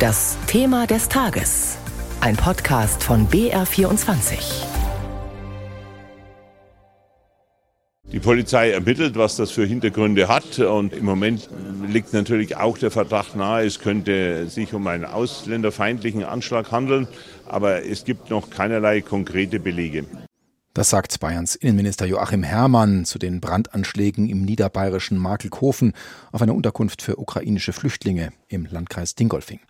Das Thema des Tages. Ein Podcast von BR24. Die Polizei ermittelt, was das für Hintergründe hat. Und im Moment liegt natürlich auch der Verdacht nahe, es könnte sich um einen ausländerfeindlichen Anschlag handeln. Aber es gibt noch keinerlei konkrete Belege. Das sagt Bayerns Innenminister Joachim Herrmann zu den Brandanschlägen im niederbayerischen Markelkofen auf einer Unterkunft für ukrainische Flüchtlinge im Landkreis Dingolfing.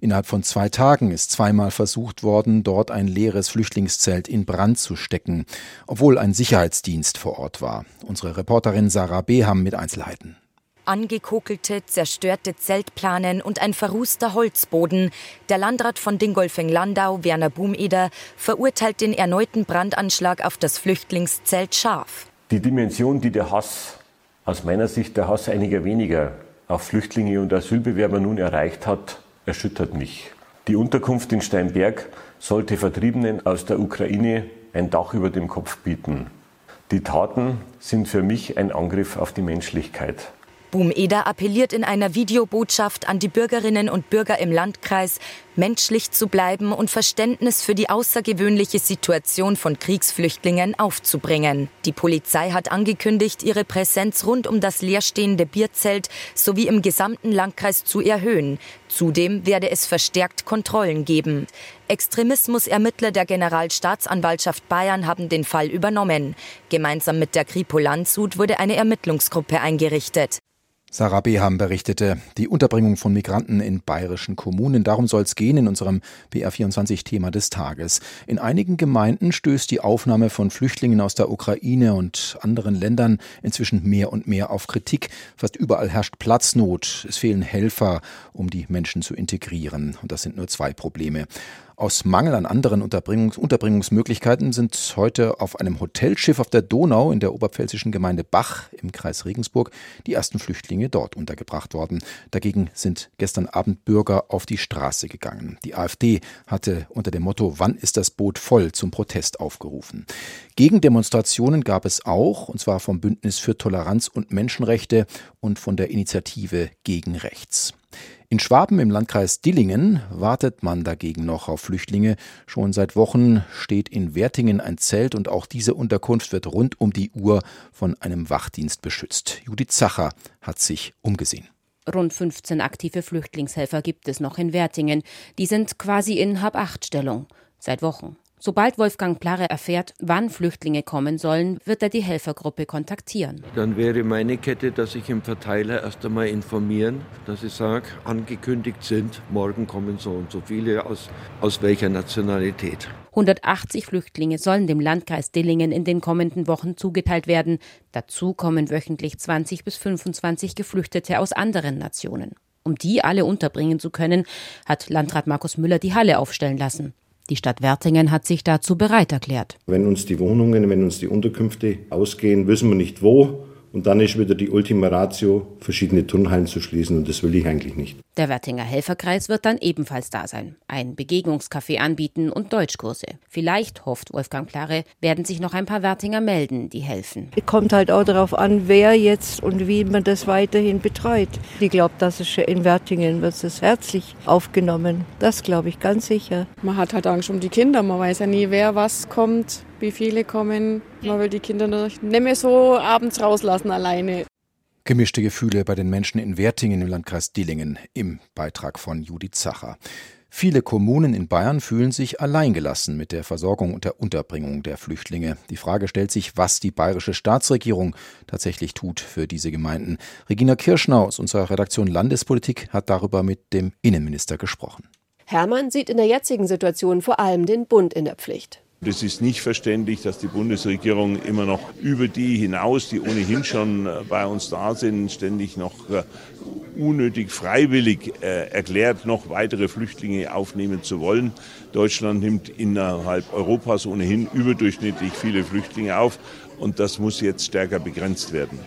Innerhalb von zwei Tagen ist zweimal versucht worden, dort ein leeres Flüchtlingszelt in Brand zu stecken, obwohl ein Sicherheitsdienst vor Ort war. Unsere Reporterin Sarah Beham mit Einzelheiten angekokelte, zerstörte Zeltplanen und ein verrußter Holzboden. Der Landrat von Dingolfing-Landau, Werner Bumeder, verurteilt den erneuten Brandanschlag auf das Flüchtlingszelt scharf. Die Dimension, die der Hass, aus meiner Sicht der Hass einiger weniger, auf Flüchtlinge und Asylbewerber nun erreicht hat, erschüttert mich. Die Unterkunft in Steinberg sollte Vertriebenen aus der Ukraine ein Dach über dem Kopf bieten. Die Taten sind für mich ein Angriff auf die Menschlichkeit. Boom-Eder appelliert in einer Videobotschaft an die Bürgerinnen und Bürger im Landkreis, menschlich zu bleiben und Verständnis für die außergewöhnliche Situation von Kriegsflüchtlingen aufzubringen. Die Polizei hat angekündigt, ihre Präsenz rund um das leerstehende Bierzelt sowie im gesamten Landkreis zu erhöhen. Zudem werde es verstärkt Kontrollen geben. Extremismusermittler der Generalstaatsanwaltschaft Bayern haben den Fall übernommen. Gemeinsam mit der Kripo Landshut wurde eine Ermittlungsgruppe eingerichtet. Sarah Beham berichtete, die Unterbringung von Migranten in bayerischen Kommunen. Darum soll es gehen in unserem BR24-Thema des Tages. In einigen Gemeinden stößt die Aufnahme von Flüchtlingen aus der Ukraine und anderen Ländern inzwischen mehr und mehr auf Kritik. Fast überall herrscht Platznot. Es fehlen Helfer, um die Menschen zu integrieren. Und das sind nur zwei Probleme. Aus Mangel an anderen Unterbringungs Unterbringungsmöglichkeiten sind heute auf einem Hotelschiff auf der Donau in der oberpfälzischen Gemeinde Bach im Kreis Regensburg die ersten Flüchtlinge dort untergebracht worden. Dagegen sind gestern Abend Bürger auf die Straße gegangen. Die AfD hatte unter dem Motto Wann ist das Boot voll zum Protest aufgerufen. Gegendemonstrationen gab es auch, und zwar vom Bündnis für Toleranz und Menschenrechte und von der Initiative gegen Rechts. In Schwaben im Landkreis Dillingen wartet man dagegen noch auf Flüchtlinge. Schon seit Wochen steht in Wertingen ein Zelt und auch diese Unterkunft wird rund um die Uhr von einem Wachdienst beschützt. Judith Zacher hat sich umgesehen. Rund 15 aktive Flüchtlingshelfer gibt es noch in Wertingen. Die sind quasi in Hab-Acht-Stellung. Seit Wochen. Sobald Wolfgang Plare erfährt, wann Flüchtlinge kommen sollen, wird er die Helfergruppe kontaktieren. Dann wäre meine Kette, dass ich im Verteiler erst einmal informieren, dass ich sage, angekündigt sind, morgen kommen so und so viele, aus, aus welcher Nationalität. 180 Flüchtlinge sollen dem Landkreis Dillingen in den kommenden Wochen zugeteilt werden. Dazu kommen wöchentlich 20 bis 25 Geflüchtete aus anderen Nationen. Um die alle unterbringen zu können, hat Landrat Markus Müller die Halle aufstellen lassen. Die Stadt Wertingen hat sich dazu bereit erklärt. Wenn uns die Wohnungen, wenn uns die Unterkünfte ausgehen, wissen wir nicht wo. Und dann ist wieder die Ultima Ratio, verschiedene Turnhallen zu schließen. Und das will ich eigentlich nicht. Der Wertinger Helferkreis wird dann ebenfalls da sein, ein Begegnungscafé anbieten und Deutschkurse. Vielleicht, hofft Wolfgang Klare, werden sich noch ein paar Wertinger melden, die helfen. Es kommt halt auch darauf an, wer jetzt und wie man das weiterhin betreut. Ich glaube, dass es in Wertingen wird es herzlich aufgenommen. Das glaube ich ganz sicher. Man hat halt Angst um die Kinder, man weiß ja nie, wer was kommt wie viele kommen. Man will die Kinder nicht mehr so abends rauslassen alleine. Gemischte Gefühle bei den Menschen in Wertingen im Landkreis Dillingen im Beitrag von Judith Zacher. Viele Kommunen in Bayern fühlen sich alleingelassen mit der Versorgung und der Unterbringung der Flüchtlinge. Die Frage stellt sich, was die bayerische Staatsregierung tatsächlich tut für diese Gemeinden. Regina Kirschnau aus unserer Redaktion Landespolitik hat darüber mit dem Innenminister gesprochen. Hermann sieht in der jetzigen Situation vor allem den Bund in der Pflicht. Es ist nicht verständlich, dass die Bundesregierung immer noch über die hinaus, die ohnehin schon äh, bei uns da sind, ständig noch äh, unnötig freiwillig äh, erklärt, noch weitere Flüchtlinge aufnehmen zu wollen. Deutschland nimmt innerhalb Europas ohnehin überdurchschnittlich viele Flüchtlinge auf und das muss jetzt stärker begrenzt werden.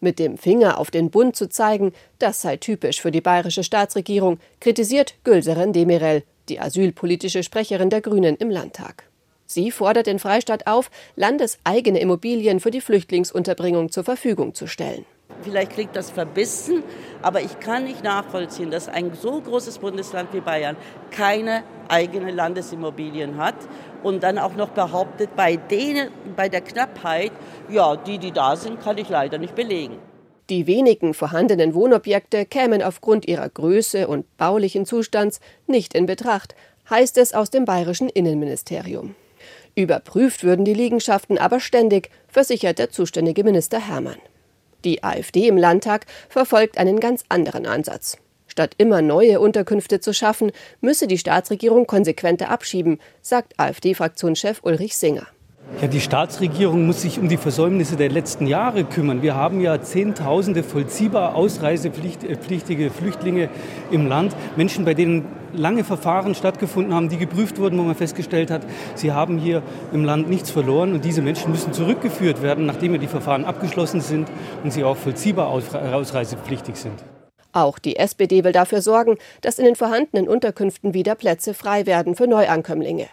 Mit dem Finger auf den Bund zu zeigen, das sei typisch für die bayerische Staatsregierung, kritisiert Gülseren Demirel, die asylpolitische Sprecherin der Grünen im Landtag. Sie fordert den Freistaat auf, landeseigene Immobilien für die Flüchtlingsunterbringung zur Verfügung zu stellen. Vielleicht klingt das verbissen, aber ich kann nicht nachvollziehen, dass ein so großes Bundesland wie Bayern keine eigene Landesimmobilien hat und dann auch noch behauptet, bei denen, bei der Knappheit, ja, die, die da sind, kann ich leider nicht belegen. Die wenigen vorhandenen Wohnobjekte kämen aufgrund ihrer Größe und baulichen Zustands nicht in Betracht, heißt es aus dem bayerischen Innenministerium. Überprüft würden die Liegenschaften aber ständig, versichert der zuständige Minister Hermann. Die AfD im Landtag verfolgt einen ganz anderen Ansatz. Statt immer neue Unterkünfte zu schaffen, müsse die Staatsregierung konsequenter abschieben, sagt AfD-Fraktionschef Ulrich Singer. Ja, die Staatsregierung muss sich um die Versäumnisse der letzten Jahre kümmern. Wir haben ja Zehntausende vollziehbar ausreisepflichtige Flüchtlinge im Land. Menschen, bei denen lange Verfahren stattgefunden haben, die geprüft wurden, wo man festgestellt hat, sie haben hier im Land nichts verloren. Und diese Menschen müssen zurückgeführt werden, nachdem die Verfahren abgeschlossen sind und sie auch vollziehbar ausreisepflichtig sind. Auch die SPD will dafür sorgen, dass in den vorhandenen Unterkünften wieder Plätze frei werden für Neuankömmlinge.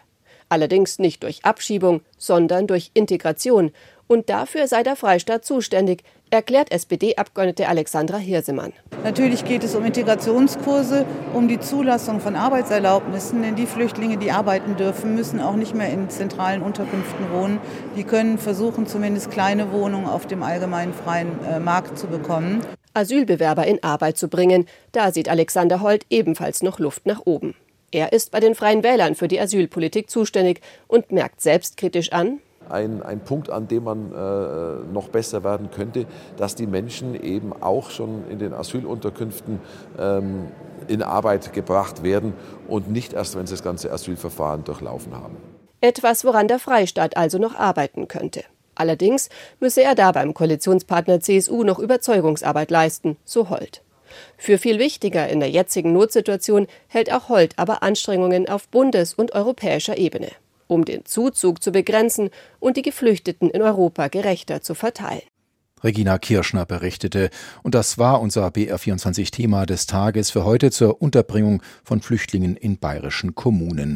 Allerdings nicht durch Abschiebung, sondern durch Integration. Und dafür sei der Freistaat zuständig, erklärt SPD-Abgeordnete Alexandra Hirsemann. Natürlich geht es um Integrationskurse, um die Zulassung von Arbeitserlaubnissen, denn die Flüchtlinge, die arbeiten dürfen, müssen auch nicht mehr in zentralen Unterkünften wohnen. Die können versuchen, zumindest kleine Wohnungen auf dem allgemeinen freien äh, Markt zu bekommen. Asylbewerber in Arbeit zu bringen, da sieht Alexander Holt ebenfalls noch Luft nach oben. Er ist bei den Freien Wählern für die Asylpolitik zuständig und merkt selbstkritisch an, ein, ein Punkt, an dem man äh, noch besser werden könnte, dass die Menschen eben auch schon in den Asylunterkünften ähm, in Arbeit gebracht werden und nicht erst, wenn sie das ganze Asylverfahren durchlaufen haben. Etwas, woran der Freistaat also noch arbeiten könnte. Allerdings müsse er da beim Koalitionspartner CSU noch Überzeugungsarbeit leisten, so Holt. Für viel wichtiger in der jetzigen Notsituation hält auch Holt aber Anstrengungen auf bundes- und europäischer Ebene, um den Zuzug zu begrenzen und die Geflüchteten in Europa gerechter zu verteilen. Regina Kirschner berichtete. Und das war unser BR24-Thema des Tages für heute zur Unterbringung von Flüchtlingen in bayerischen Kommunen.